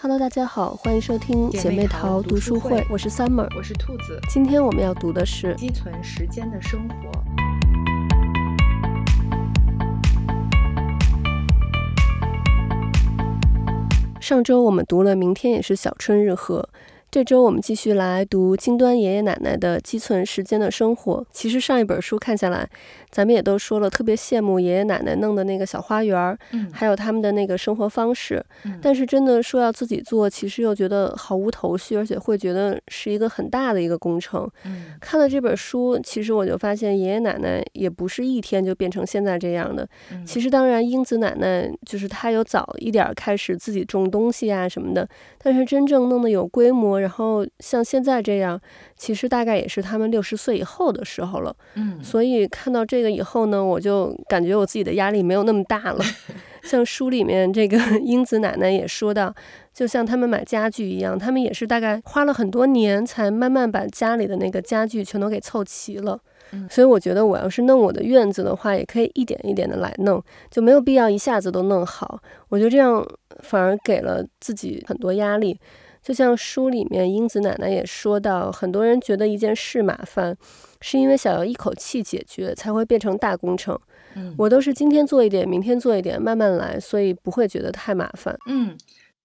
Hello，大家好，欢迎收听姐妹淘读书会，我是 Summer，我是兔子。今天我们要读的是《积存时间的生活》。上周我们读了《明天也是小春日和》。这周我们继续来读金端爷爷奶奶的积存时间的生活。其实上一本书看下来，咱们也都说了，特别羡慕爷爷奶奶弄的那个小花园，嗯，还有他们的那个生活方式。嗯，但是真的说要自己做，其实又觉得毫无头绪，而且会觉得是一个很大的一个工程。嗯，看了这本书，其实我就发现爷爷奶奶也不是一天就变成现在这样的。嗯，其实当然，英子奶奶就是她有早一点开始自己种东西啊什么的，但是真正弄得有规模。然后像现在这样，其实大概也是他们六十岁以后的时候了。嗯，所以看到这个以后呢，我就感觉我自己的压力没有那么大了。像书里面这个英子奶奶也说到，就像他们买家具一样，他们也是大概花了很多年才慢慢把家里的那个家具全都给凑齐了。嗯，所以我觉得我要是弄我的院子的话，也可以一点一点的来弄，就没有必要一下子都弄好。我觉得这样反而给了自己很多压力。就像书里面英子奶奶也说到，很多人觉得一件事麻烦，是因为想要一口气解决，才会变成大工程。嗯，我都是今天做一点，明天做一点，慢慢来，所以不会觉得太麻烦。嗯，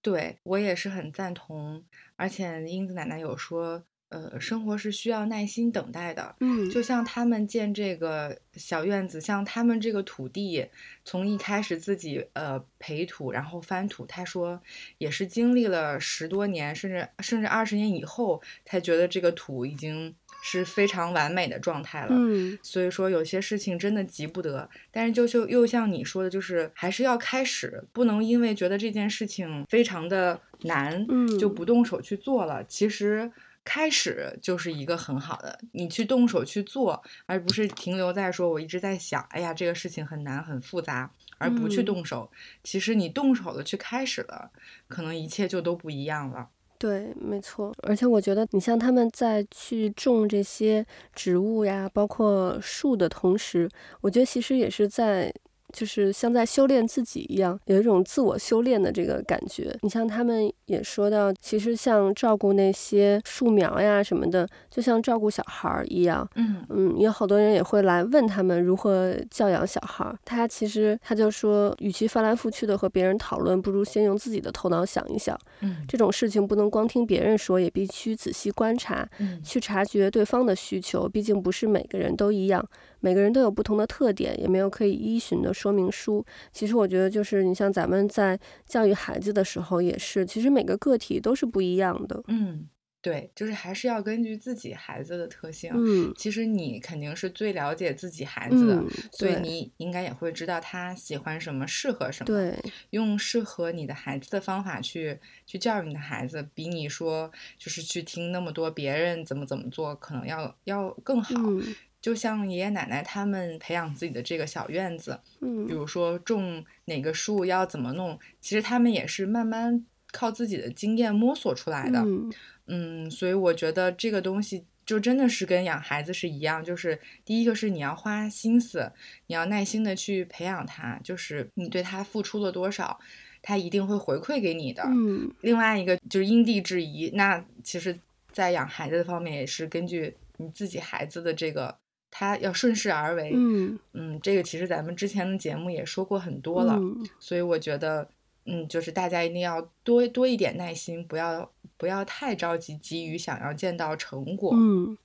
对，我也是很赞同。而且英子奶奶有说，呃，生活是需要耐心等待的。嗯，就像他们建这个小院子，像他们这个土地，从一开始自己呃培土，然后翻土，他说也是经历了十多年，甚至甚至二十年以后，才觉得这个土已经是非常完美的状态了。嗯，所以说有些事情真的急不得，但是就就又像你说的，就是还是要开始，不能因为觉得这件事情非常的难，嗯，就不动手去做了。其实。开始就是一个很好的，你去动手去做，而不是停留在说我一直在想，哎呀，这个事情很难很复杂，而不去动手。嗯，其实你动手了，去开始了，可能一切就都不一样了。对，没错。而且我觉得，你像他们在去种这些植物呀，包括树的同时，我觉得其实也是在。就是像在修炼自己一样，有一种自我修炼的这个感觉。你像他们也说到，其实像照顾那些树苗呀什么的，就像照顾小孩一样。嗯嗯，有好多人也会来问他们如何教养小孩。他其实他就说，与其翻来覆去的和别人讨论，不如先用自己的头脑想一想。嗯，这种事情不能光听别人说，也必须仔细观察，嗯，去察觉对方的需求。毕竟不是每个人都一样。每个人都有不同的特点，也没有可以依循的说明书。其实我觉得，就是你像咱们在教育孩子的时候，也是，其实每个个体都是不一样的。嗯，对，就是还是要根据自己孩子的特性。嗯，其实你肯定是最了解自己孩子的，嗯，所以你应该也会知道他喜欢什么，适合什么。对，用适合你的孩子的方法去去教育你的孩子，比你说就是去听那么多别人怎么怎么做，可能要要更好。嗯就像爷爷奶奶他们培养自己的这个小院子，嗯，比如说种哪个树要怎么弄，其实他们也是慢慢靠自己的经验摸索出来的，嗯，嗯，所以我觉得这个东西就真的是跟养孩子是一样，就是第一个是你要花心思，你要耐心的去培养他，就是你对他付出了多少，他一定会回馈给你的，嗯，另外一个就是因地制宜，那其实，在养孩子的方面也是根据你自己孩子的这个。他要顺势而为，嗯嗯，这个其实咱们之前的节目也说过很多了，嗯，所以我觉得，嗯，就是大家一定要多多一点耐心，不要不要太着急，急于想要见到成果。嗯，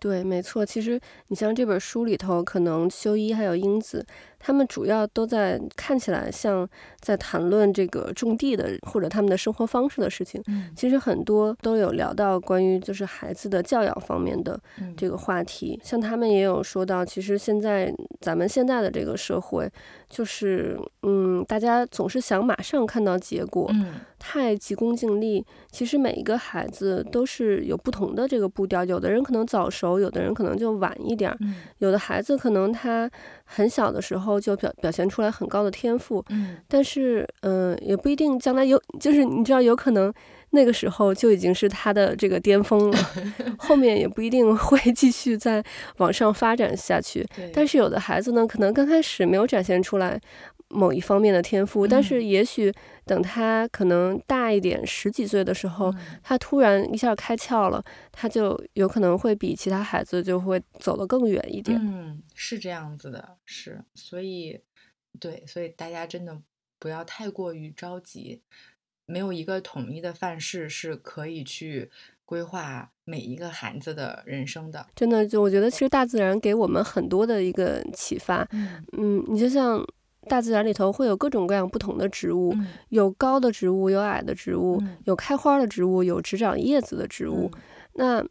对，没错。其实你像这本书里头，可能修一还有英子。他们主要都在看起来像在谈论这个种地的或者他们的生活方式的事情。嗯，其实很多都有聊到关于就是孩子的教养方面的这个话题。嗯，像他们也有说到，其实现在咱们现在的这个社会，就是嗯，大家总是想马上看到结果，嗯，太急功近利。其实每一个孩子都是有不同的这个步调，有的人可能早熟，有的人可能就晚一点。嗯，有的孩子可能他很小的时候。后就表表现出来很高的天赋，嗯，但是嗯、呃，也不一定将来有，就是你知道，有可能那个时候就已经是他的这个巅峰了，后面也不一定会 继续再往上发展下去。但是有的孩子呢，可能刚开始没有展现出来，某一方面的天赋，嗯、但是也许等他可能大一点，十几岁的时候，嗯、他突然一下开窍了，他就有可能会比其他孩子就会走得更远一点。嗯，是这样子的，是，所以，对，所以大家真的不要太过于着急，没有一个统一的范式是可以去规划每一个孩子的人生的。真的，就我觉得其实大自然给我们很多的一个启发。嗯，嗯，你就像。大自然里头会有各种各样不同的植物，嗯、有高的植物，有矮的植物，嗯、有开花的植物，有只长叶子的植物。嗯、那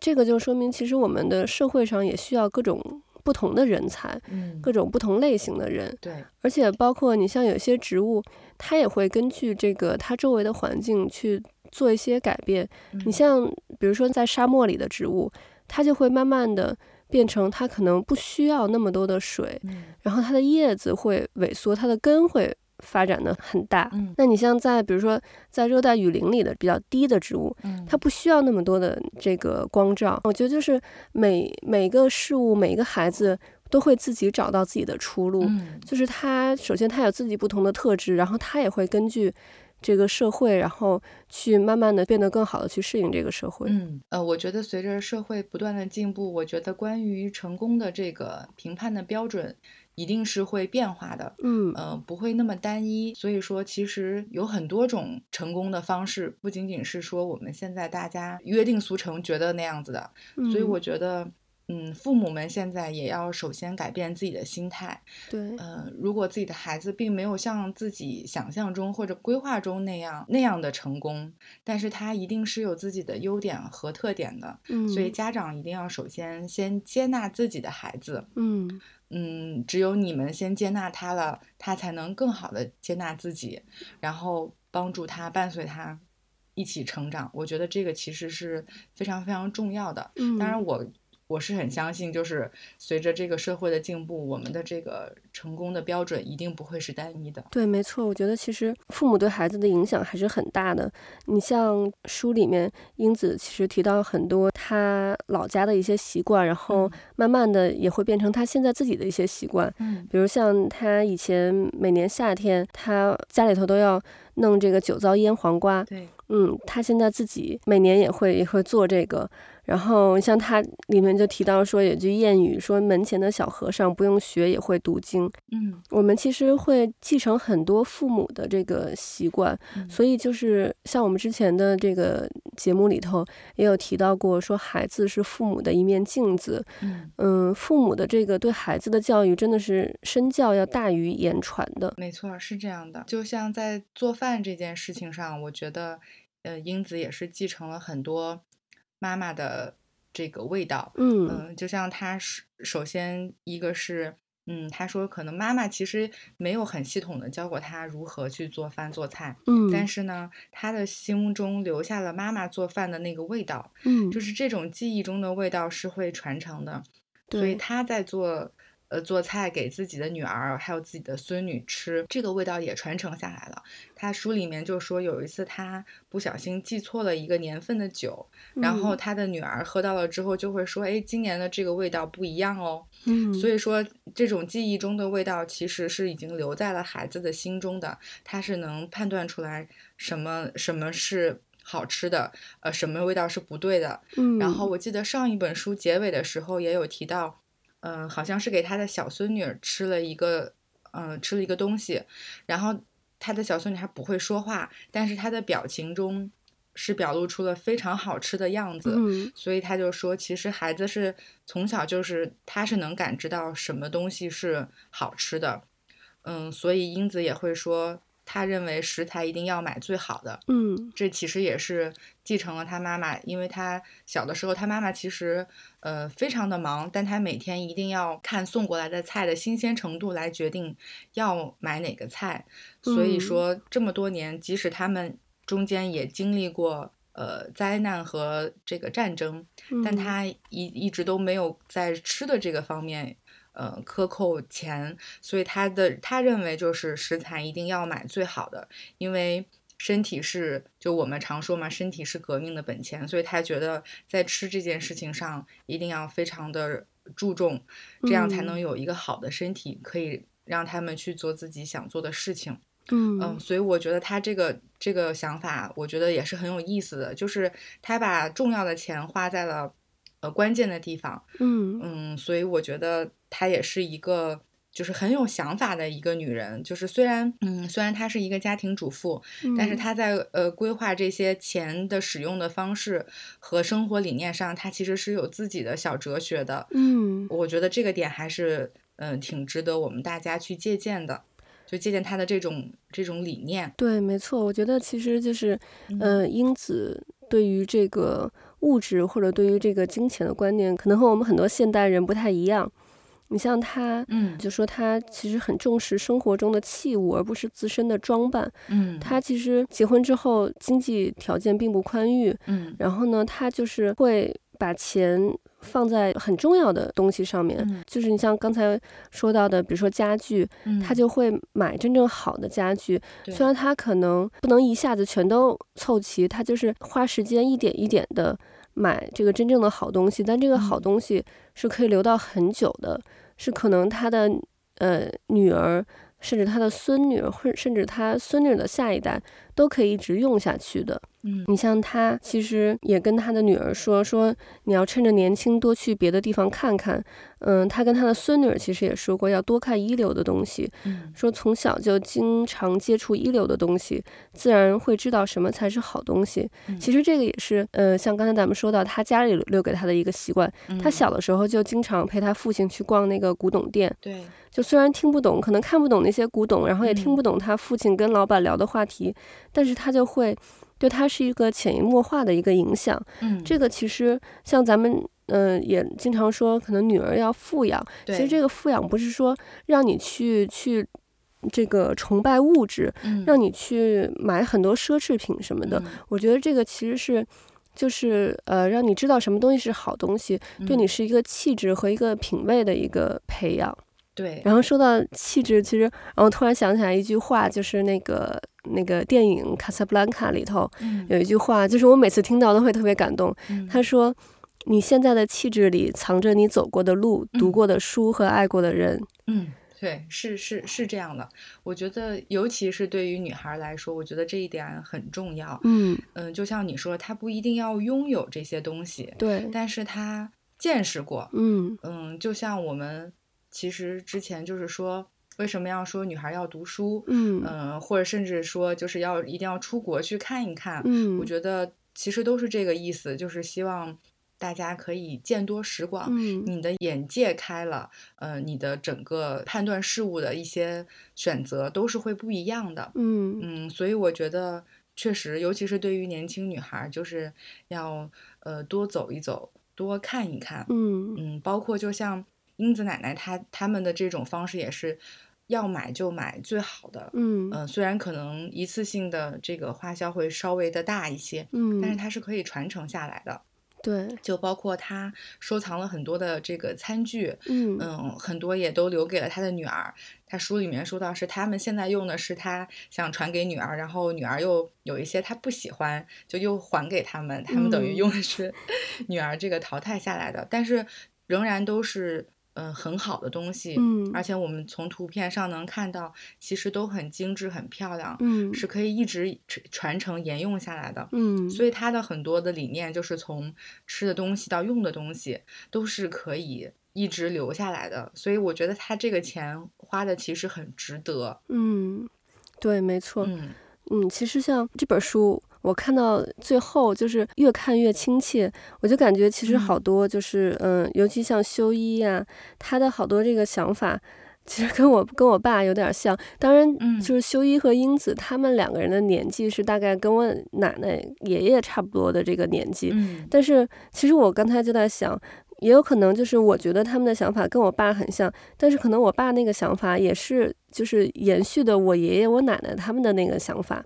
这个就说明，其实我们的社会上也需要各种不同的人才，嗯、各种不同类型的人。对，而且包括你像有些植物，它也会根据这个它周围的环境去做一些改变。嗯、你像比如说在沙漠里的植物，它就会慢慢的。变成它可能不需要那么多的水，嗯、然后它的叶子会萎缩，它的根会发展的很大。嗯、那你像在比如说在热带雨林里的比较低的植物，嗯、它不需要那么多的这个光照。我觉得就是每每个事物，每一个孩子都会自己找到自己的出路。嗯、就是他首先他有自己不同的特质，然后他也会根据。这个社会，然后去慢慢的变得更好的去适应这个社会。嗯，呃，我觉得随着社会不断的进步，我觉得关于成功的这个评判的标准一定是会变化的。嗯，呃，不会那么单一。所以说，其实有很多种成功的方式，不仅仅是说我们现在大家约定俗成觉得那样子的。嗯，所以我觉得。嗯，父母们现在也要首先改变自己的心态。对，嗯、呃，如果自己的孩子并没有像自己想象中或者规划中那样那样的成功，但是他一定是有自己的优点和特点的。嗯，所以家长一定要首先先接纳自己的孩子。嗯嗯，只有你们先接纳他了，他才能更好的接纳自己，然后帮助他，伴随他一起成长。我觉得这个其实是非常非常重要的。嗯，当然我。我是很相信，就是随着这个社会的进步，我们的这个成功的标准一定不会是单一的。对，没错，我觉得其实父母对孩子的影响还是很大的。你像书里面英子其实提到很多他老家的一些习惯，然后慢慢的也会变成他现在自己的一些习惯。嗯，比如像他以前每年夏天，他家里头都要弄这个酒糟腌黄瓜。对，嗯，他现在自己每年也会也会做这个。然后像他里面就提到说有句谚语说，门前的小和尚不用学也会读经。嗯，我们其实会继承很多父母的这个习惯，嗯、所以就是像我们之前的这个节目里头也有提到过，说孩子是父母的一面镜子。嗯，嗯，父母的这个对孩子的教育真的是身教要大于言传的。没错，是这样的。就像在做饭这件事情上，我觉得，呃，英子也是继承了很多。妈妈的这个味道，嗯，嗯，就像他首首先一个是，嗯，他说可能妈妈其实没有很系统的教过他如何去做饭做菜，嗯，但是呢，他的心目中留下了妈妈做饭的那个味道，嗯，就是这种记忆中的味道是会传承的，所以他在做。呃，做菜给自己的女儿还有自己的孙女吃，这个味道也传承下来了。他书里面就说，有一次他不小心记错了一个年份的酒，嗯、然后他的女儿喝到了之后就会说：“哎，今年的这个味道不一样哦。”嗯，所以说这种记忆中的味道其实是已经留在了孩子的心中的，他是能判断出来什么什么是好吃的，呃，什么味道是不对的。嗯，然后我记得上一本书结尾的时候也有提到。嗯、呃，好像是给他的小孙女吃了一个，嗯、呃，吃了一个东西，然后他的小孙女还不会说话，但是他的表情中是表露出了非常好吃的样子，嗯、所以他就说，其实孩子是从小就是他是能感知到什么东西是好吃的，嗯，所以英子也会说。他认为食材一定要买最好的，嗯，这其实也是继承了他妈妈，因为他小的时候，他妈妈其实呃非常的忙，但他每天一定要看送过来的菜的新鲜程度来决定要买哪个菜，所以说这么多年，即使他们中间也经历过呃灾难和这个战争，但他一一直都没有在吃的这个方面。呃，克扣钱，所以他的他认为就是食材一定要买最好的，因为身体是就我们常说嘛，身体是革命的本钱，所以他觉得在吃这件事情上一定要非常的注重，这样才能有一个好的身体，可以让他们去做自己想做的事情。嗯嗯，所以我觉得他这个这个想法，我觉得也是很有意思的，就是他把重要的钱花在了呃关键的地方。嗯嗯，所以我觉得她也是一个就是很有想法的一个女人。就是虽然嗯，虽然她是一个家庭主妇，嗯但是她在呃规划这些钱的使用的方式和生活理念上，她其实是有自己的小哲学的。嗯，我觉得这个点还是嗯、呃、挺值得我们大家去借鉴的。就借鉴她的这种这种理念，对，没错，我觉得其实就是，嗯、呃，英子对于这个物质或者对于这个金钱的观念，可能和我们很多现代人不太一样。你像他，嗯，就说他其实很重视生活中的器物，而不是自身的装扮。嗯，他其实结婚之后经济条件并不宽裕，嗯，然后呢，他就是会把钱。放在很重要的东西上面，嗯、就是你像刚才说到的，比如说家具，嗯、他就会买真正好的家具。对虽然他可能不能一下子全都凑齐，他就是花时间一点一点的买这个真正的好东西，但这个好东西是可以留到很久的，嗯、是可能他的呃女儿，甚至他的孙女，或甚至他孙女的下一代都可以一直用下去的。嗯，你像他其实也跟他的女儿说说，你要趁着年轻多去别的地方看看。嗯，他跟他的孙女儿其实也说过，要多看一流的东西。嗯，说从小就经常接触一流的东西，自然会知道什么才是好东西。嗯、其实这个也是，呃，像刚才咱们说到他家里留给他的一个习惯。嗯、他小的时候就经常陪他父亲去逛那个古董店。对，就虽然听不懂，可能看不懂那些古董，然后也听不懂他父亲跟老板聊的话题，嗯、但是他就会。对他是一个潜移默化的一个影响，嗯，这个其实像咱们，嗯、呃，也经常说，可能女儿要富养，对其实这个富养不是说让你去去这个崇拜物质，嗯，让你去买很多奢侈品什么的，嗯、我觉得这个其实是，就是呃，让你知道什么东西是好东西，嗯、对你是一个气质和一个品味的一个培养。对，然后说到气质，其实，然后突然想起来一句话，就是那个那个电影《卡萨布兰卡》里头有一句话，就是我每次听到都会特别感动。嗯、他说：“你现在的气质里藏着你走过的路、嗯、读过的书和爱过的人。”嗯，对，是是是这样的。我觉得，尤其是对于女孩来说，我觉得这一点很重要。嗯嗯，就像你说，她不一定要拥有这些东西，对，但是她见识过。嗯嗯，就像我们。其实之前就是说，为什么要说女孩要读书？嗯、呃、或者甚至说就是要一定要出国去看一看。嗯，我觉得其实都是这个意思，就是希望大家可以见多识广，嗯、你的眼界开了，呃，你的整个判断事物的一些选择都是会不一样的。嗯嗯，所以我觉得确实，尤其是对于年轻女孩，就是要呃多走一走，多看一看。嗯嗯，包括就像。英子奶奶她他们的这种方式也是，要买就买最好的，嗯嗯、呃，虽然可能一次性的这个花销会稍微的大一些，嗯，但是它是可以传承下来的。对，就包括他收藏了很多的这个餐具，嗯嗯，很多也都留给了他的女儿。他书里面说到是他们现在用的是他想传给女儿，然后女儿又有一些他不喜欢，就又还给他们，他们等于用的是 女儿这个淘汰下来的，嗯、但是仍然都是。嗯，很好的东西，嗯，而且我们从图片上能看到，其实都很精致、很漂亮，嗯，是可以一直传承沿用下来的，嗯，所以它的很多的理念就是从吃的东西到用的东西都是可以一直留下来的，所以我觉得他这个钱花的其实很值得，嗯，对，没错，嗯。嗯，其实像这本书。我看到最后就是越看越亲切，我就感觉其实好多就是嗯，嗯，尤其像修一呀，他的好多这个想法，其实跟我跟我爸有点像。当然，就是修一和英子他们两个人的年纪是大概跟我奶奶爷爷差不多的这个年纪。嗯，但是其实我刚才就在想，也有可能就是我觉得他们的想法跟我爸很像，但是可能我爸那个想法也是就是延续的我爷爷我奶奶他们的那个想法。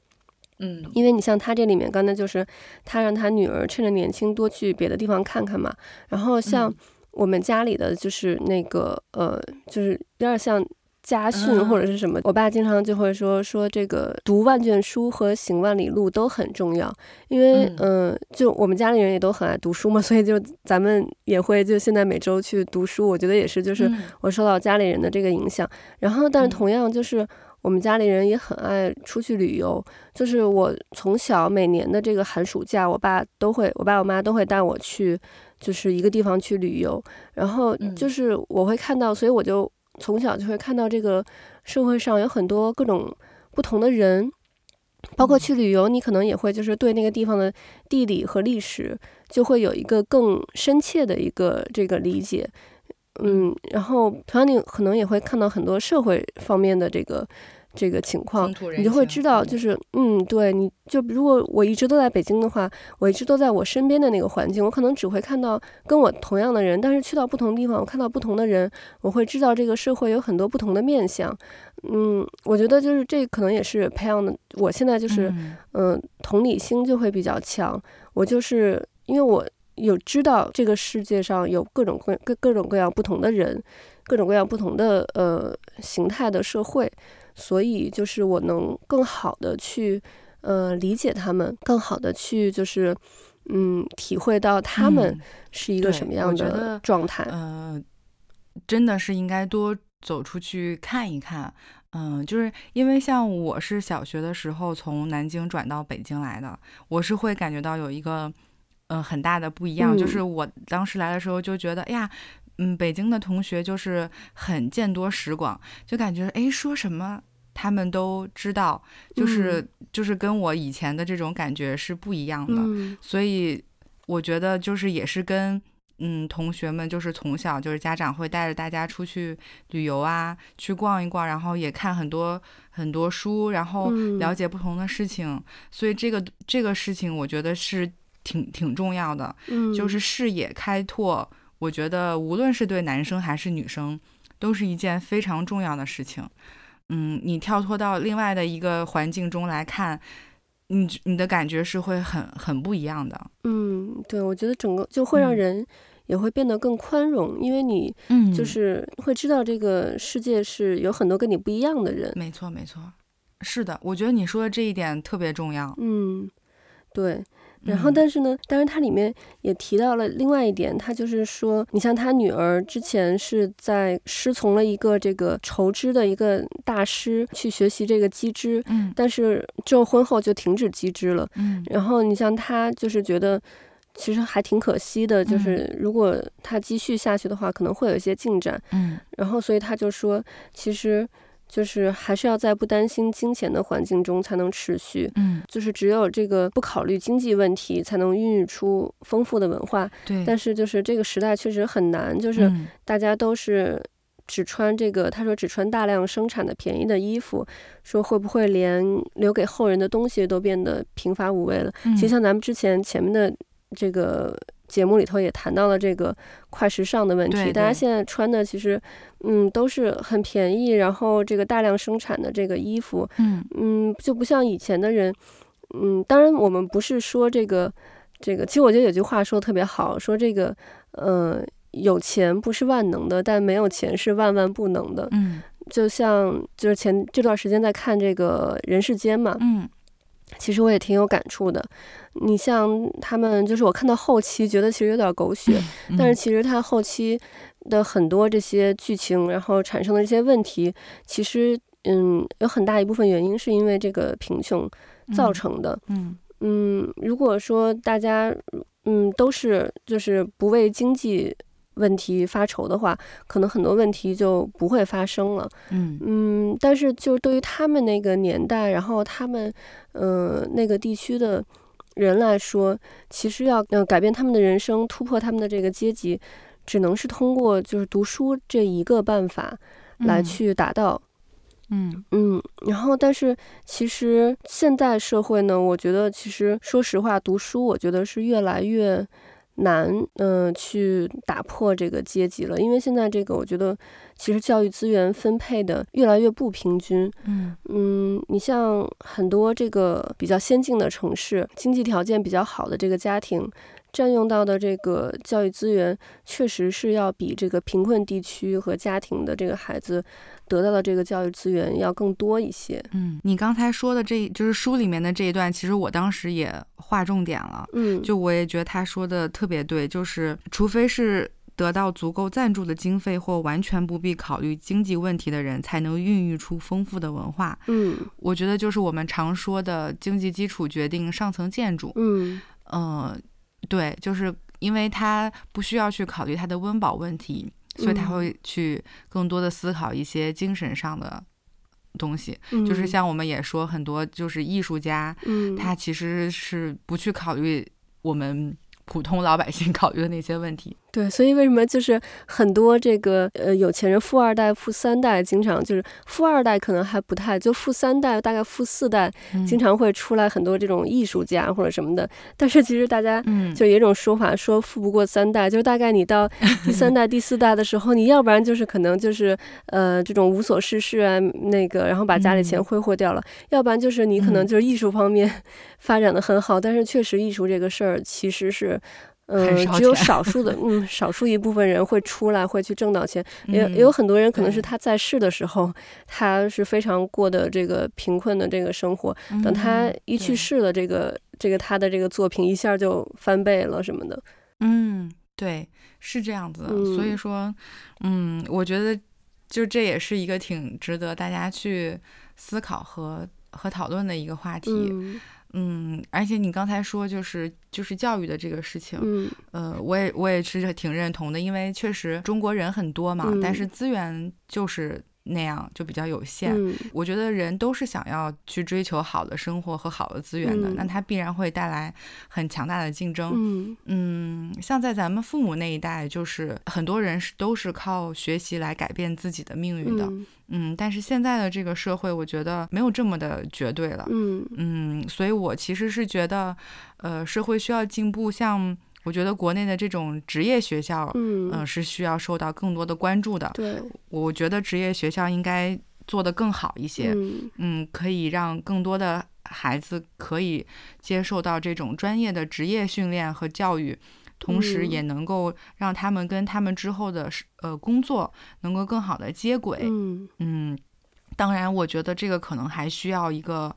嗯，因为你像他这里面，刚才就是他让他女儿趁着年轻多去别的地方看看嘛。然后像我们家里的就是那个呃，就是有点像家训或者是什么，我爸经常就会说说这个读万卷书和行万里路都很重要，因为嗯、呃，就我们家里人也都很爱读书嘛，所以就咱们也会就现在每周去读书，我觉得也是就是我受到家里人的这个影响，然后但是同样就是我们家里人也很爱出去旅游，就是我从小每年的这个寒暑假，我爸都会，我爸我妈都会带我去，就是一个地方去旅游，然后就是我会看到，所以我就。从小就会看到这个社会上有很多各种不同的人，包括去旅游，你可能也会就是对那个地方的地理和历史就会有一个更深切的一个这个理解，嗯，然后同样你可能也会看到很多社会方面的这个。这个情况，你就会知道，就是嗯，对，你就如果我一直都在北京的话，我一直都在我身边的那个环境，我可能只会看到跟我同样的人，但是去到不同地方，我看到不同的人，我会知道这个社会有很多不同的面相。嗯，我觉得就是这可能也是培养的。我现在就是嗯、呃，同理心就会比较强。我就是因为我有知道这个世界上有各种各各各种各样不同的人，各种各样不同的呃形态的社会。所以就是我能更好的去，呃，理解他们，更好的去就是，嗯，体会到他们是一个什么样的状态。嗯、呃，真的是应该多走出去看一看。嗯、呃，就是因为像我是小学的时候从南京转到北京来的，我是会感觉到有一个，嗯、呃，很大的不一样。嗯、就是我当时来的时候就觉得，哎呀。嗯，北京的同学就是很见多识广，就感觉哎，说什么他们都知道，就是、嗯、就是跟我以前的这种感觉是不一样的。嗯、所以我觉得就是也是跟嗯同学们就是从小就是家长会带着大家出去旅游啊，去逛一逛，然后也看很多很多书，然后了解不同的事情。嗯、所以这个这个事情我觉得是挺挺重要的，嗯、就是视野开拓。我觉得无论是对男生还是女生，都是一件非常重要的事情。嗯，你跳脱到另外的一个环境中来看，你你的感觉是会很很不一样的。嗯，对，我觉得整个就会让人也会变得更宽容，嗯、因为你就是会知道这个世界是有很多跟你不一样的人。没错，没错，是的，我觉得你说的这一点特别重要。嗯，对。然后，但是呢，当然，它里面也提到了另外一点，他就是说，你像他女儿之前是在师从了一个这个筹织的一个大师去学习这个机织，嗯，但是之后婚后就停止机织了，嗯，然后你像他就是觉得其实还挺可惜的，就是如果他继续下去的话，可能会有一些进展，嗯，然后所以他就说，其实。就是还是要在不担心金钱的环境中才能持续，嗯，就是只有这个不考虑经济问题，才能孕育出丰富的文化。对，但是就是这个时代确实很难，就是大家都是只穿这个，他说只穿大量生产的便宜的衣服，说会不会连留给后人的东西都变得贫乏无味了？嗯，其实像咱们之前前面的这个。节目里头也谈到了这个快时尚的问题，对对，大家现在穿的其实，嗯，都是很便宜，然后这个大量生产的这个衣服，嗯。嗯，就不像以前的人，嗯，当然我们不是说这个这个，其实我觉得有句话说的特别好，说这个，呃，有钱不是万能的，但没有钱是万万不能的，嗯，就像就是前这段时间在看这个人世间嘛，嗯。其实我也挺有感触的，你像他们，就是我看到后期觉得其实有点狗血，嗯、但是其实他后期的很多这些剧情，然后产生的这些问题，其实嗯，有很大一部分原因是因为这个贫穷造成的。嗯，嗯，如果说大家嗯都是就是不为经济。问题发愁的话，可能很多问题就不会发生了。嗯嗯，但是就是对于他们那个年代，然后他们呃那个地区的人来说，其实要呃改变他们的人生，突破他们的这个阶级，只能是通过就是读书这一个办法来去达到。嗯嗯，然后但是其实现代社会呢，我觉得其实说实话，读书我觉得是越来越。难，嗯、呃，去打破这个阶级了，因为现在这个，我觉得其实教育资源分配的越来越不平均。嗯嗯，你像很多这个比较先进的城市，经济条件比较好的这个家庭，占用到的这个教育资源，确实是要比这个贫困地区和家庭的这个孩子得到的这个教育资源要更多一些。嗯，你刚才说的这就是书里面的这一段，其实我当时也划重点了。嗯，就我也觉得他说的特别对，就是除非是。得到足够赞助的经费或完全不必考虑经济问题的人，才能孕育出丰富的文化。嗯，我觉得就是我们常说的经济基础决定上层建筑。嗯，呃，对，就是因为他不需要去考虑他的温饱问题，所以他会去更多的思考一些精神上的东西。嗯，就是像我们也说很多，就是艺术家，嗯，他其实是不去考虑我们普通老百姓考虑的那些问题。对，所以为什么就是很多这个呃有钱人，富二代、富三代，经常就是富二代可能还不太，就富三代大概富四代，经常会出来很多这种艺术家或者什么的。但是其实大家就有一种说法，说富不过三代，就是大概你到第三代、第四代的时候，你要不然就是可能就是呃这种无所事事啊，那个然后把家里钱挥霍掉了，要不然就是你可能就是艺术方面 发展的很好，但是确实艺术这个事儿其实是。嗯，只有 少数的，嗯，少数一部分人会出来，会去挣到钱。也也有很多人可能是他在世的时候，他是非常过的这个贫困的这个生活。等他一去世了，这个这个他的这个作品一下就翻倍了什么的。嗯，对，是这样子的。所以说，嗯，我觉得就这也是一个挺值得大家去思考和和讨论的一个话题。嗯，而且你刚才说就是就是教育的这个事情，嗯，呃，我也我也是挺认同的，因为确实中国人很多嘛，嗯，但是资源就是。那样就比较有限。嗯，我觉得人都是想要去追求好的生活和好的资源的，嗯，那它必然会带来很强大的竞争。嗯，嗯，像在咱们父母那一代，就是很多人是都是靠学习来改变自己的命运的。嗯，嗯，但是现在的这个社会，我觉得没有这么的绝对了。嗯嗯，所以我其实是觉得，呃，社会需要进步，像。我觉得国内的这种职业学校，嗯、呃，是需要受到更多的关注的。对，我觉得职业学校应该做得更好一些，嗯，嗯，可以让更多的孩子可以接受到这种专业的职业训练和教育，同时也能够让他们跟他们之后的呃工作能够更好的接轨。嗯，嗯，当然，我觉得这个可能还需要一个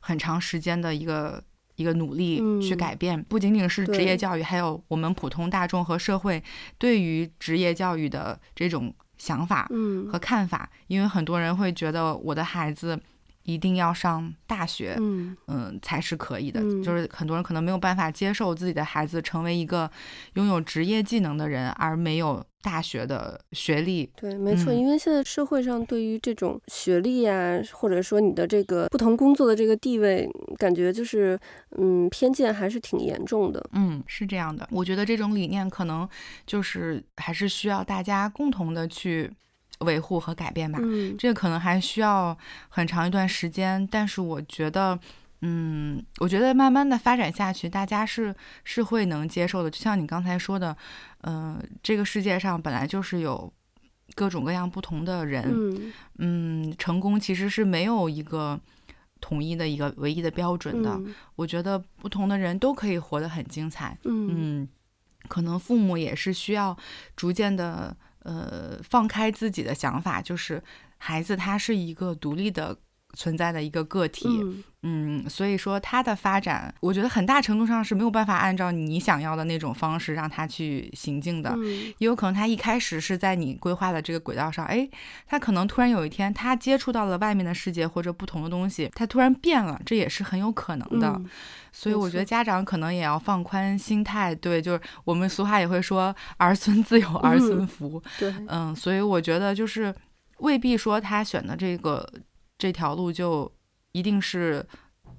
很长时间的一个。一个努力去改变，不仅仅是职业教育，还有我们普通大众和社会对于职业教育的这种想法和看法。因为很多人会觉得我的孩子一定要上大学，嗯，嗯，才是可以的。就是很多人可能没有办法接受自己的孩子成为一个拥有职业技能的人，而没有。大学的学历，对，没错，因为现在社会上对于这种学历呀、或者说你的这个不同工作的这个地位，感觉就是，嗯，偏见还是挺严重的。嗯，是这样的。我觉得这种理念可能就是还是需要大家共同的去维护和改变吧。嗯，这个可能还需要很长一段时间，但是我觉得。嗯，我觉得慢慢的发展下去，大家是是会能接受的。就像你刚才说的，呃，这个世界上本来就是有各种各样不同的人，嗯，嗯，成功其实是没有一个统一的一个唯一的标准的。嗯，我觉得不同的人都可以活得很精彩。嗯，嗯，可能父母也是需要逐渐的呃放开自己的想法，就是孩子他是一个独立的。存在的一个个体，嗯，嗯，所以说他的发展，我觉得很大程度上是没有办法按照你想要的那种方式让他去行进的，嗯，也有可能他一开始是在你规划的这个轨道上，哎，他可能突然有一天他接触到了外面的世界或者不同的东西，他突然变了，这也是很有可能的，嗯，所以我觉得。家长可能也要放宽心态，对，就是我们俗话也会说儿孙自有儿孙福，嗯，对，嗯，所以我觉得就是未必说他选的这个。这条路就一定是，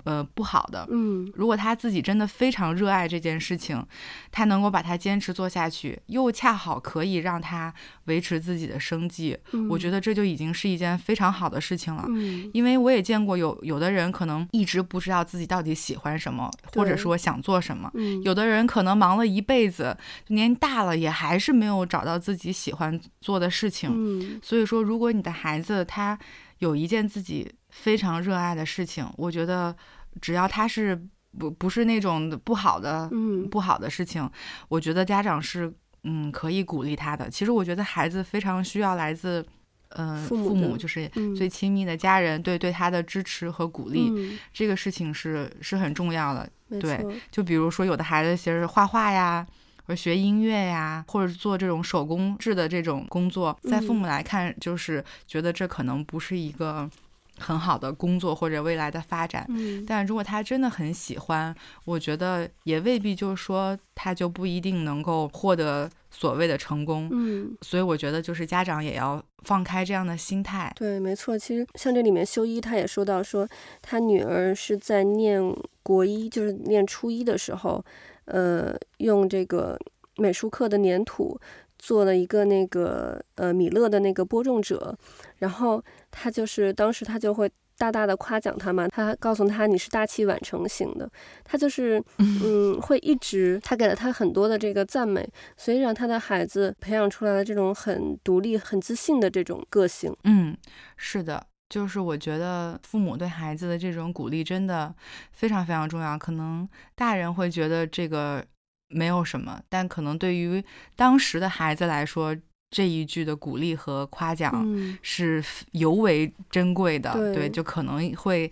呃，不好的。嗯，如果他自己真的非常热爱这件事情，他能够把它坚持做下去，又恰好可以让他维持自己的生计，嗯，我觉得这就已经是一件非常好的事情了。嗯，因为我也见过有有的人可能一直不知道自己到底喜欢什么，或者说想做什么。嗯，有的人可能忙了一辈子，年大了也还是没有找到自己喜欢做的事情。嗯，所以说，如果你的孩子他有一件自己非常热爱的事情，我觉得只要他是不不是那种不好的，嗯，不好的事情，我觉得家长是嗯可以鼓励他的。其实我觉得孩子非常需要来自。嗯，父母，父母就是最亲密的家人，对对他的支持和鼓励，嗯、这个事情是是很重要的。对，就比如说有的孩子其实画画呀，学音乐呀，或者做这种手工制的这种工作，在父母来看，就是觉得这可能不是一个很好的工作或者未来的发展。嗯。但如果他真的很喜欢，我觉得也未必就是说他就不一定能够获得。所谓的成功，嗯，所以我觉得就是家长也要放开这样的心态。对，没错。其实像这里面修一，他也说到说，他女儿是在念国一，就是念初一的时候，呃，用这个美术课的粘土做了一个那个呃米勒的那个播种者，然后他就是当时他就会。大大的夸奖他嘛，他告诉他你是大器晚成型的，他就是嗯会一直他给了他很多的这个赞美，所以让他的孩子培养出来了这种很独立、很自信的这种个性。嗯，是的，就是我觉得父母对孩子的这种鼓励真的非常非常重要。可能大人会觉得这个没有什么，但可能对于当时的孩子来说。这一句的鼓励和夸奖是尤为珍贵的，嗯、对，对，就可能会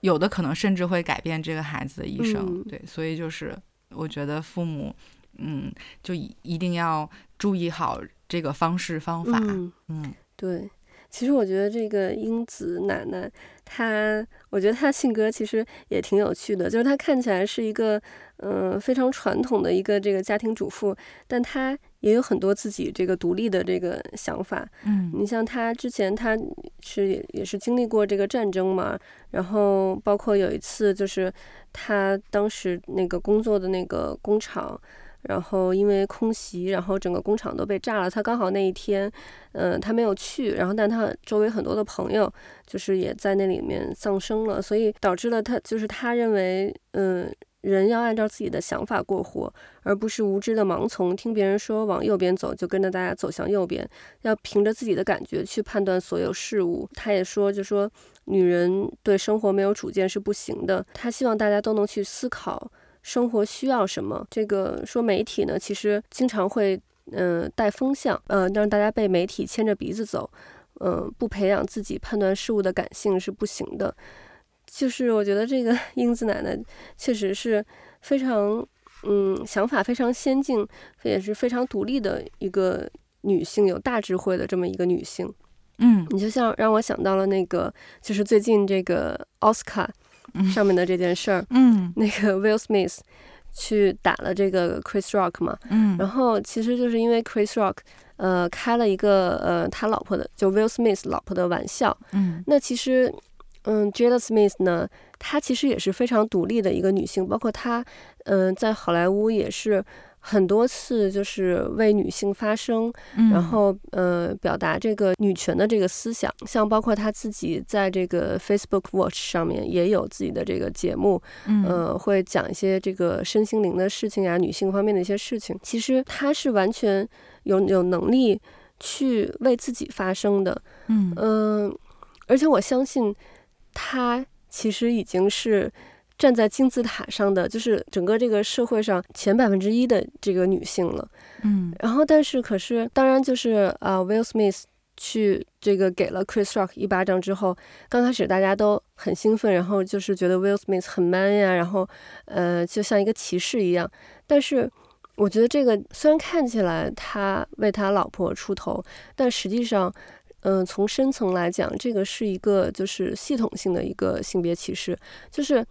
有的，可能甚至会改变这个孩子的一生，嗯、对，所以就是我觉得父母，嗯，就一定要注意好这个方式方法，嗯，嗯对。其实我觉得这个英子奶奶，她，我觉得她性格其实也挺有趣的，就是她看起来是一个，嗯、呃，非常传统的一个这个家庭主妇，但她也有很多自己这个独立的这个想法。嗯，你像她之前，她是也也是经历过这个战争嘛，然后包括有一次就是她当时那个工作的那个工厂。然后因为空袭，然后整个工厂都被炸了。他刚好那一天，嗯、他没有去。然后，但他周围很多的朋友，就是也在那里面丧生了。所以导致了他，就是他认为，嗯、人要按照自己的想法过活，而不是无知的盲从，听别人说往右边走，就跟着大家走向右边。要凭着自己的感觉去判断所有事物。他也说，就说女人对生活没有主见是不行的。他希望大家都能去思考。生活需要什么？这个说媒体呢，其实经常会嗯、呃、带风向，嗯、呃，让大家被媒体牵着鼻子走，嗯、呃，不培养自己判断事物的感性是不行的。就是我觉得这个 英子奶奶确实是非常嗯想法非常先进，也是非常独立的一个女性，有大智慧的这么一个女性。嗯，你就像让我想到了那个，就是最近这个奥斯卡。上面的这件事儿，嗯，那个 Will Smith 去打了这个 Chris Rock 嘛，嗯，然后其实就是因为 Chris Rock，呃，开了一个呃他老婆的就 Will Smith 老婆的玩笑，嗯，那其实，嗯，Jada Smith 呢，她其实也是非常独立的一个女性，包括她，嗯、呃，在好莱坞也是。很多次就是为女性发声，嗯、然后呃表达这个女权的这个思想，像包括她自己在这个 Facebook Watch 上面也有自己的这个节目，嗯、呃会讲一些这个身心灵的事情呀，女性方面的一些事情。其实她是完全有有能力去为自己发声的，嗯嗯、呃，而且我相信她其实已经是。站在金字塔上的就是整个这个社会上前百分之一的这个女性了，嗯，然后但是可是当然就是啊，Will Smith 去这个给了 Chris Rock 一巴掌之后，刚开始大家都很兴奋，然后就是觉得 Will Smith 很 man 呀，然后呃就像一个骑士一样，但是我觉得这个虽然看起来他为他老婆出头，但实际上嗯、呃、从深层来讲，这个是一个就是系统性的一个性别歧视，就是。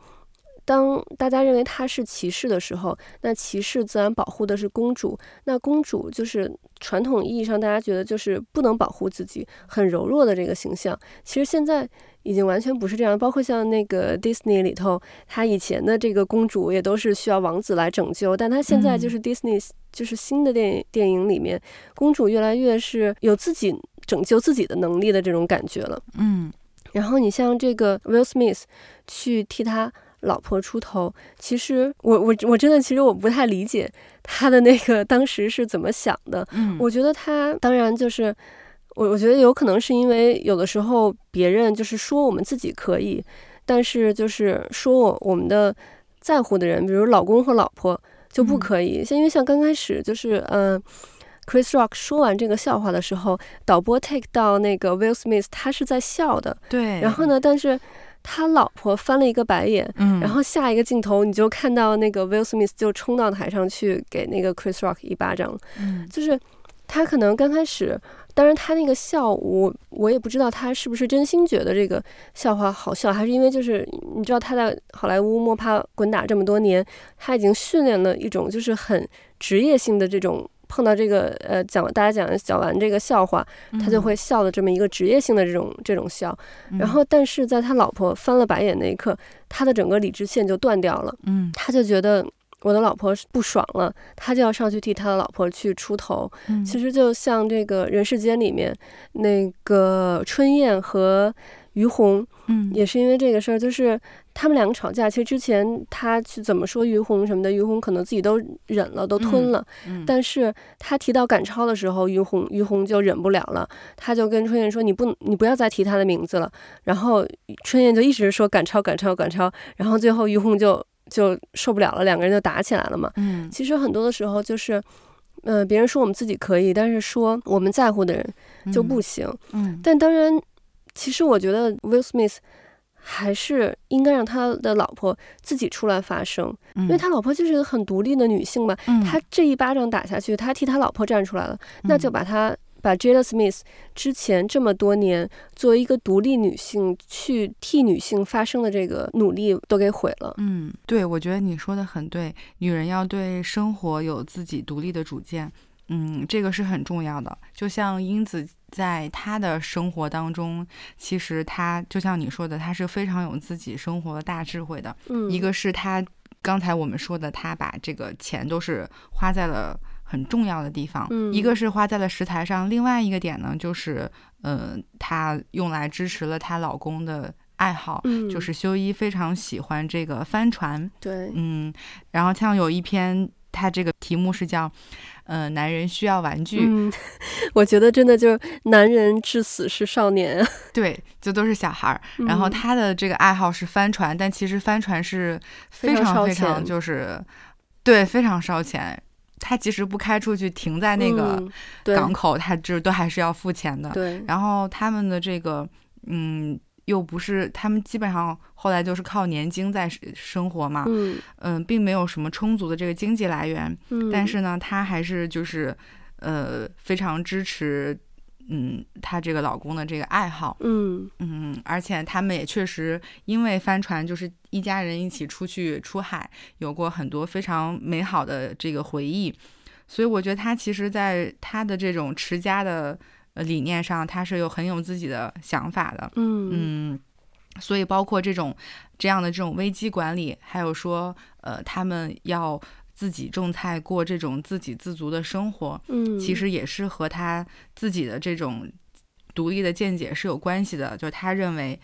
当大家认为她是骑士的时候，那骑士自然保护的是公主。那公主就是传统意义上大家觉得就是不能保护自己，很柔弱的这个形象。其实现在已经完全不是这样。包括像那个 Disney 里头，她以前的这个公主也都是需要王子来拯救，但她现在就是 Disney 就是新的电影电影里面，公主越来越是有自己拯救自己的能力的这种感觉了。嗯，然后你像这个 Will Smith 去替他。老婆出头，其实我我我真的其实我不太理解他的那个当时是怎么想的。嗯，我觉得他当然就是我我觉得有可能是因为有的时候别人就是说我们自己可以，但是就是说我我们的在乎的人，比如老公和老婆就不可以。像、嗯、因为像刚开始就是嗯、呃、Chris Rock 说完这个笑话的时候，导播 take 到那个 Will Smith，他是在笑的。对。然后呢，但是他老婆翻了一个白眼。嗯。然后下一个镜头，你就看到那个 Will Smith 就冲到台上去给那个 Chris Rock 一巴掌。嗯。就是他可能刚开始。当然，他那个笑，我我也不知道他是不是真心觉得这个笑话好笑，还是因为就是你知道他在好莱坞摸爬滚打这么多年，他已经训练了一种就是很职业性的这种碰到这个呃讲大家讲讲完这个笑话，他就会笑的这么一个职业性的这种这种笑。然后，但是在他老婆翻了白眼那一刻，他的整个理智线就断掉了。嗯，他就觉得。我的老婆不爽了，他就要上去替他的老婆去出头。嗯、其实就像这个人世间里面，那个春燕和于红，嗯，也是因为这个事儿，就是他们两个吵架。其实之前他去怎么说于红什么的，于红可能自己都忍了，都吞了。嗯嗯、但是他提到赶超的时候，于红于红就忍不了了，他就跟春燕说：“你不，你不要再提他的名字了。”然后春燕就一直说赶超，赶超，赶超。然后最后于红就。就受不了了，两个人就打起来了嘛。嗯，其实很多的时候就是，嗯、呃，别人说我们自己可以，但是说我们在乎的人就不行。嗯，但当然，其实我觉得 Will Smith 还是应该让他的老婆自己出来发声，嗯、因为他老婆就是一个很独立的女性嘛。嗯，他这一巴掌打下去，他替他老婆站出来了，嗯、那就把他。把 Jada Smith 之前这么多年作为一个独立女性去替女性发声的这个努力都给毁了。嗯，对，我觉得你说的很对，女人要对生活有自己独立的主见，嗯，这个是很重要的。就像英子在她的生活当中，其实她就像你说的，她是非常有自己生活的大智慧的。嗯，一个是她刚才我们说的，她把这个钱都是花在了。很重要的地方，嗯、一个是花在了食材上，另外一个点呢，就是，呃，她用来支持了她老公的爱好，嗯、就是修一非常喜欢这个帆船，对，嗯，然后像有一篇，他这个题目是叫，呃，男人需要玩具，嗯，我觉得真的就是男人至死是少年，对，就都是小孩儿，嗯、然后他的这个爱好是帆船，但其实帆船是非常非常就是，对，非常烧钱。他即使不开出去，停在那个港口，嗯、他就都还是要付钱的。对。然后他们的这个，嗯，又不是他们基本上后来就是靠年金在生活嘛。嗯。嗯，并没有什么充足的这个经济来源。嗯。但是呢，她还是就是，呃，非常支持。嗯，她这个老公的这个爱好，嗯嗯，而且他们也确实因为帆船，就是一家人一起出去出海，有过很多非常美好的这个回忆，所以我觉得她其实在她的这种持家的呃理念上，他是有很有自己的想法的，嗯嗯，所以包括这种这样的这种危机管理，还有说呃他们要。自己种菜过这种自给自足的生活，嗯，其实也是和他自己的这种独立的见解是有关系的。就是他认为，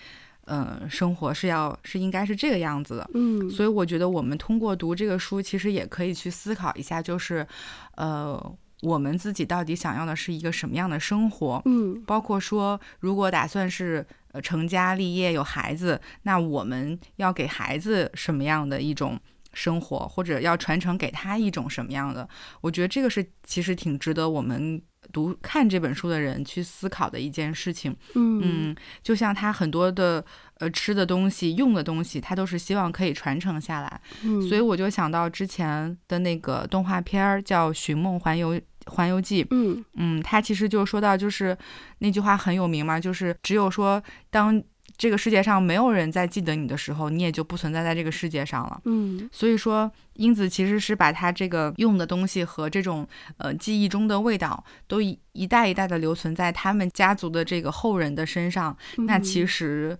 呃，生活是要是应该是这个样子的，嗯。所以我觉得我们通过读这个书，其实也可以去思考一下，就是，呃，我们自己到底想要的是一个什么样的生活？嗯，包括说，如果打算是呃成家立业有孩子，那我们要给孩子什么样的一种？生活或者要传承给他一种什么样的？我觉得这个是其实挺值得我们读看这本书的人去思考的一件事情。嗯，嗯，就像他很多的呃吃的东西、用的东西，他都是希望可以传承下来。嗯，所以我就想到之前的那个动画片儿叫《寻梦环游环游记》。嗯嗯，他其实就说到，就是那句话很有名嘛，就是只有说当。这个世界上没有人再记得你的时候，你也就不存在在这个世界上了。嗯，所以说英子其实是把他这个用的东西和这种呃记忆中的味道，都一一代一代的留存在他们家族的这个后人的身上。嗯、那其实，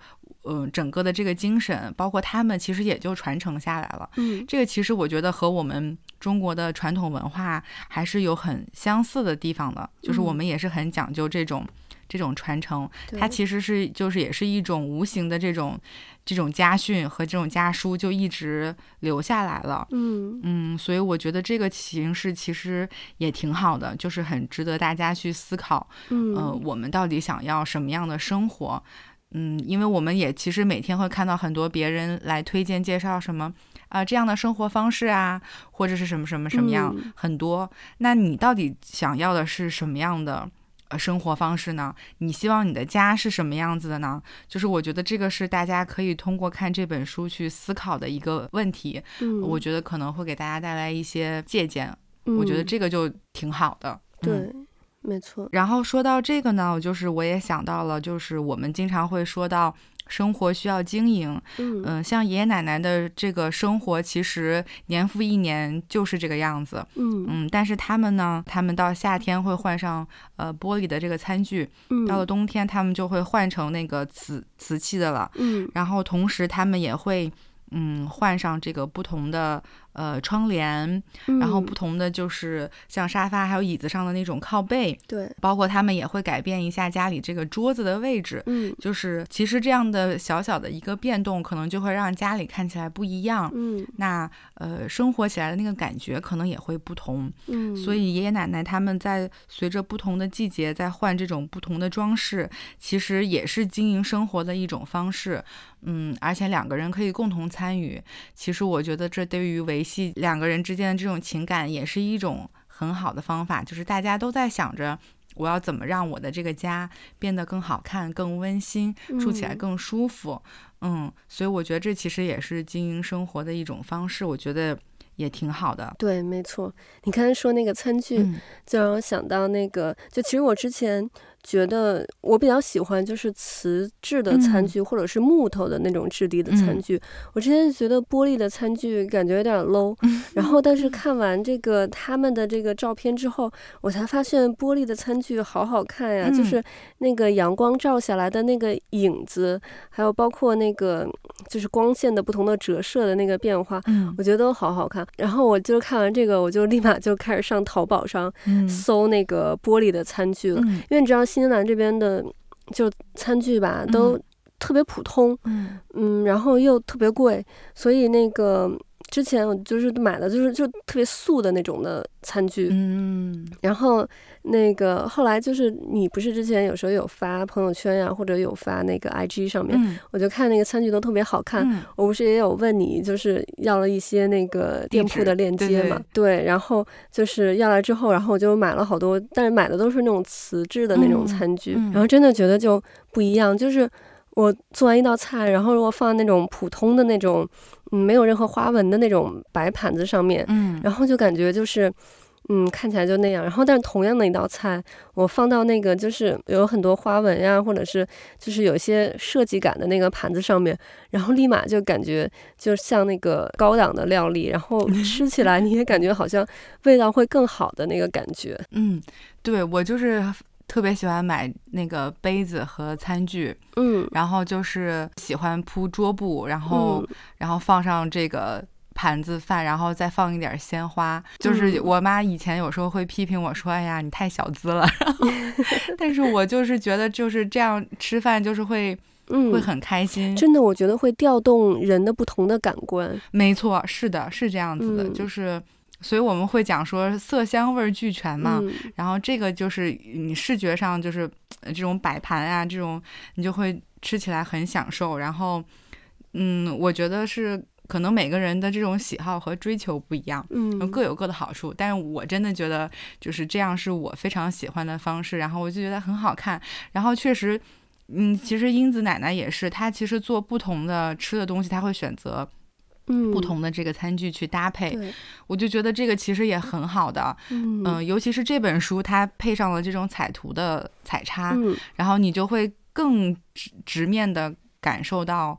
嗯、呃，整个的这个精神，包括他们，其实也就传承下来了。嗯，这个其实我觉得和我们中国的传统文化还是有很相似的地方的，就是我们也是很讲究这种。这种传承，它其实是就是也是一种无形的这种这种家训和这种家书，就一直留下来了。嗯嗯，所以我觉得这个形式其实也挺好的，就是很值得大家去思考。嗯，呃，我们到底想要什么样的生活？嗯，因为我们也其实每天会看到很多别人来推荐介绍什么啊、呃、这样的生活方式啊，或者是什么什么什么样、嗯、很多。那你到底想要的是什么样的呃生活方式呢？你希望你的家是什么样子的呢？就是我觉得这个是大家可以通过看这本书去思考的一个问题。嗯，我觉得可能会给大家带来一些借鉴。嗯、我觉得这个就挺好的。对。嗯没错，然后说到这个呢，就是我也想到了，就是我们经常会说到生活需要经营，嗯、呃、像爷爷奶奶的这个生活，其实年复一年就是这个样子，嗯。嗯，但是他们呢，他们到夏天会换上呃玻璃的这个餐具，嗯，到了冬天他们就会换成那个瓷瓷器的了，嗯，然后同时他们也会嗯换上这个不同的。呃，窗帘，然后不同的就是像沙发还有椅子上的那种靠背，对，包括他们也会改变一下家里这个桌子的位置，嗯，就是其实这样的小小的一个变动，可能就会让家里看起来不一样，嗯，那呃，生活起来的那个感觉可能也会不同，嗯，所以爷爷奶奶他们在随着不同的季节在换这种不同的装饰，其实也是经营生活的一种方式，嗯，而且两个人可以共同参与，其实我觉得这对于维系两个人之间的这种情感也是一种很好的方法，就是大家都在想着我要怎么让我的这个家变得更好看、更温馨，住起来更舒服。嗯，嗯，所以我觉得这其实也是经营生活的一种方式，我觉得也挺好的。对，没错。你刚才说那个餐具，嗯，就让我想到那个，就其实我之前。觉得我比较喜欢就是瓷质的餐具，或者是木头的那种质地的餐具。我之前觉得玻璃的餐具感觉有点 low，然后但是看完这个他们的这个照片之后，我才发现玻璃的餐具好好看呀，就是那个阳光照下来的那个影子，还有包括那个就是光线的不同的折射的那个变化，我觉得都好好看。然后我就看完这个，我就立马就开始上淘宝上搜那个玻璃的餐具了，因为你知道。新西兰这边的就餐具吧，都特别普通，嗯，嗯，然后又特别贵，所以那个之前我就是买的就是就特别素的那种的餐具，嗯，然后那个后来就是你不是之前有时候有发朋友圈呀，或者有发那个 IG 上面，嗯，我就看那个餐具都特别好看，嗯，我不是也有问你，就是要了一些那个店铺的链接嘛，对，对，对，然后就是要来之后，然后我就买了好多，但是买的都是那种瓷质的那种餐具，嗯，然后真的觉得就不一样，就是我做完一道菜，然后如果放那种普通的那种。嗯，没有任何花纹的那种白盘子上面，嗯，然后就感觉就是，嗯，看起来就那样。然后，但是同样的一道菜，我放到那个就是有很多花纹呀，或者是就是有一些设计感的那个盘子上面，然后立马就感觉就像那个高档的料理，然后吃起来你也感觉好像味道会更好的那个感觉。嗯，对，我就是。特别喜欢买那个杯子和餐具，嗯，然后就是喜欢铺桌布，然后、嗯、然后放上这个盘子饭，然后再放一点鲜花。就是我妈以前有时候会批评我说：“哎呀，你太小资了。”然后，但是我就是觉得就是这样吃饭就是会，嗯，会很开心。真的，我觉得会调动人的不同的感官。没错，是的，是这样子的，嗯、就是。所以我们会讲说色香味俱全嘛，嗯，然后这个就是你视觉上就是这种摆盘啊，这种你就会吃起来很享受。然后，嗯，我觉得是可能每个人的这种喜好和追求不一样，嗯，各有各的好处。但是我真的觉得就是这样是我非常喜欢的方式。然后我就觉得很好看。然后确实，嗯，其实英子奶奶也是，她其实做不同的吃的东西，她会选择。嗯，不同的这个餐具去搭配，对，我就觉得这个其实也很好的。嗯，呃，尤其是这本书，它配上了这种彩图的彩插，嗯，然后你就会更直直面的感受到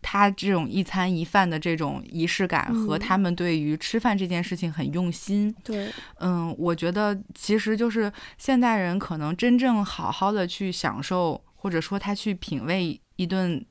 他这种一餐一饭的这种仪式感和他们对于吃饭这件事情很用心。对，嗯，我觉得其实就是现代人可能真正好好的去享受，或者说他去品味一顿。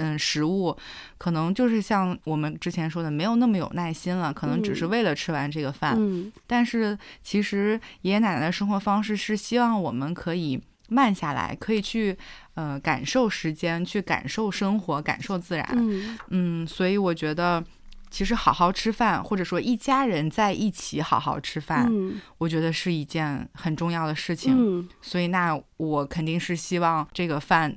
嗯，食物可能就是像我们之前说的，没有那么有耐心了，可能只是为了吃完这个饭。嗯，但是其实爷爷奶奶的生活方式是希望我们可以慢下来，可以去呃感受时间，去感受生活，感受自然。嗯，嗯，所以我觉得其实好好吃饭，或者说一家人在一起好好吃饭，嗯，我觉得是一件很重要的事情。嗯，所以那我肯定是希望这个饭。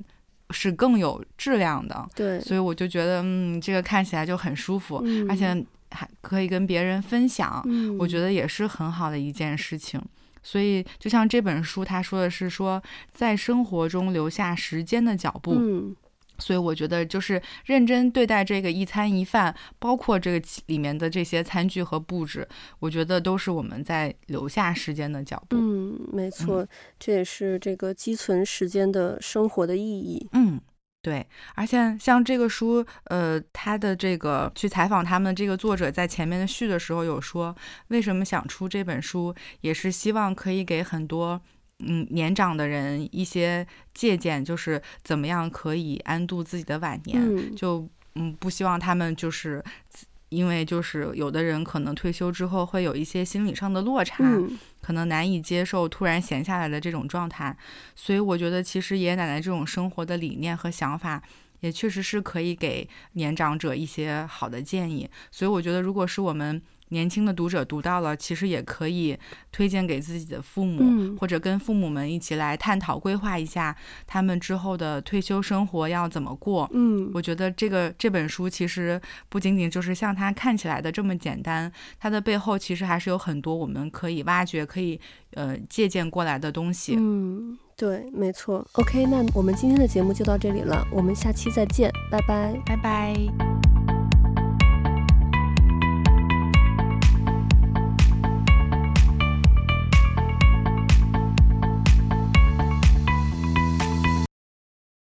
是更有质量的。对，所以我就觉得，嗯，这个看起来就很舒服，嗯、而且还可以跟别人分享，嗯、我觉得也是很好的一件事情。所以，就像这本书，他说的是说，在生活中留下时间的脚步。嗯，所以我觉得就是认真对待这个一餐一饭，包括这个里面的这些餐具和布置，我觉得都是我们在留下时间的脚步。嗯，没错，嗯、这也是这个积存时间的生活的意义。嗯。对，而且像这个书，呃，他的这个去采访他们这个作者在前面的序的时候有说，为什么想出这本书，也是希望可以给很多嗯年长的人一些借鉴，就是怎么样可以安度自己的晚年，嗯就嗯不希望他们就是因为就是有的人可能退休之后会有一些心理上的落差。嗯可能难以接受突然闲下来的这种状态，所以我觉得其实爷爷奶奶这种生活的理念和想法，也确实是可以给年长者一些好的建议。所以我觉得，如果是我们。年轻的读者读到了，其实也可以推荐给自己的父母，嗯、或者跟父母们一起来探讨规划一下他们之后的退休生活要怎么过。嗯，我觉得这个这本书其实不仅仅就是像它看起来的这么简单，它的背后其实还是有很多我们可以挖掘、可以呃借鉴过来的东西。嗯，对，没错。OK，那我们今天的节目就到这里了，我们下期再见，拜拜，拜拜。